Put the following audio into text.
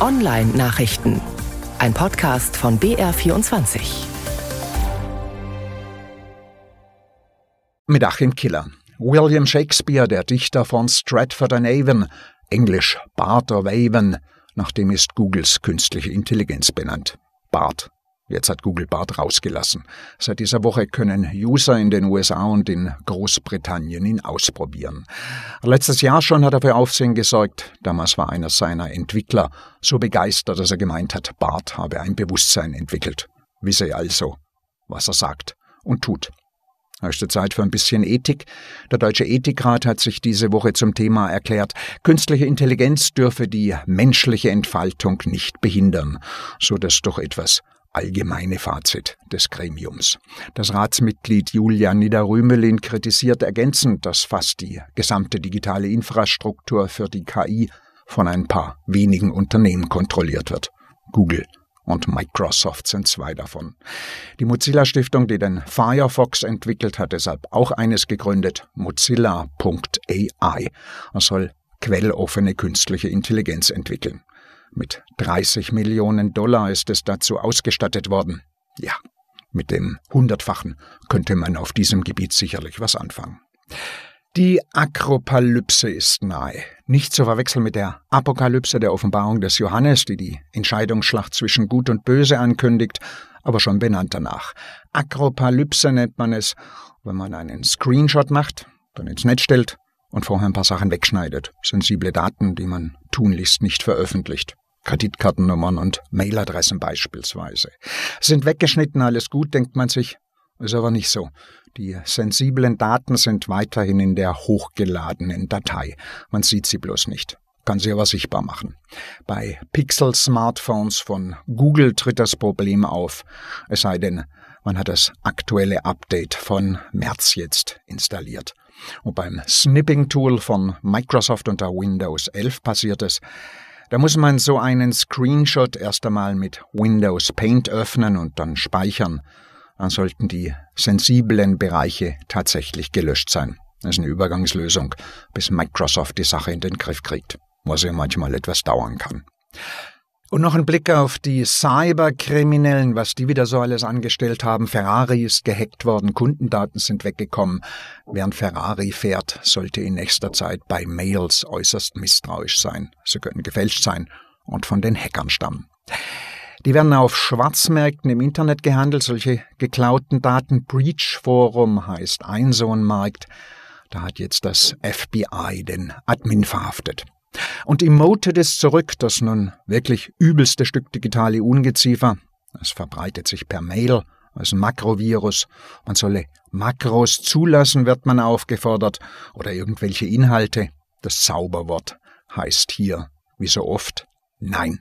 Online-Nachrichten. Ein Podcast von BR24. Mit Achim Killer. William Shakespeare, der Dichter von Stratford on Avon, englisch Bart of Avon, nach dem ist Googles künstliche Intelligenz benannt. Bart Jetzt hat Google Bart rausgelassen. Seit dieser Woche können User in den USA und in Großbritannien ihn ausprobieren. Letztes Jahr schon hat er für Aufsehen gesorgt. Damals war einer seiner Entwickler so begeistert, dass er gemeint hat, Bart habe ein Bewusstsein entwickelt. Wisse also, was er sagt und tut. Höchste Zeit für ein bisschen Ethik. Der Deutsche Ethikrat hat sich diese Woche zum Thema erklärt, künstliche Intelligenz dürfe die menschliche Entfaltung nicht behindern, so dass doch etwas allgemeine Fazit des Gremiums. Das Ratsmitglied Julian Niederrümelin kritisiert ergänzend, dass fast die gesamte digitale Infrastruktur für die KI von ein paar wenigen Unternehmen kontrolliert wird. Google und Microsoft sind zwei davon. Die Mozilla Stiftung, die den Firefox entwickelt, hat deshalb auch eines gegründet, mozilla.ai. Er soll quelloffene künstliche Intelligenz entwickeln. Mit 30 Millionen Dollar ist es dazu ausgestattet worden. Ja, mit dem Hundertfachen könnte man auf diesem Gebiet sicherlich was anfangen. Die Akropalypse ist nahe. Nicht zu verwechseln mit der Apokalypse der Offenbarung des Johannes, die die Entscheidungsschlacht zwischen Gut und Böse ankündigt, aber schon benannt danach. Akropalypse nennt man es, wenn man einen Screenshot macht, dann ins Netz stellt und vorher ein paar Sachen wegschneidet. Sensible Daten, die man tunlichst nicht veröffentlicht. Kreditkartennummern und Mailadressen beispielsweise. Sind weggeschnitten, alles gut, denkt man sich. Ist aber nicht so. Die sensiblen Daten sind weiterhin in der hochgeladenen Datei. Man sieht sie bloß nicht. Kann sie aber sichtbar machen. Bei Pixel-Smartphones von Google tritt das Problem auf. Es sei denn, man hat das aktuelle Update von März jetzt installiert. Und beim Snipping-Tool von Microsoft unter Windows 11 passiert es, da muss man so einen Screenshot erst einmal mit Windows Paint öffnen und dann speichern. Dann sollten die sensiblen Bereiche tatsächlich gelöscht sein. Das ist eine Übergangslösung, bis Microsoft die Sache in den Griff kriegt, was ja manchmal etwas dauern kann. Und noch ein Blick auf die Cyberkriminellen, was die wieder so alles angestellt haben. Ferrari ist gehackt worden, Kundendaten sind weggekommen. Während Ferrari fährt, sollte in nächster Zeit bei Mails äußerst misstrauisch sein. Sie können gefälscht sein und von den Hackern stammen. Die werden auf Schwarzmärkten im Internet gehandelt, solche geklauten Daten. Breach Forum heißt ein so ein Markt. Da hat jetzt das FBI den Admin verhaftet. Und Emoted ist zurück, das nun wirklich übelste Stück digitale Ungeziefer. Es verbreitet sich per Mail als Makrovirus. Man solle Makros zulassen, wird man aufgefordert, oder irgendwelche Inhalte. Das Zauberwort heißt hier, wie so oft, Nein.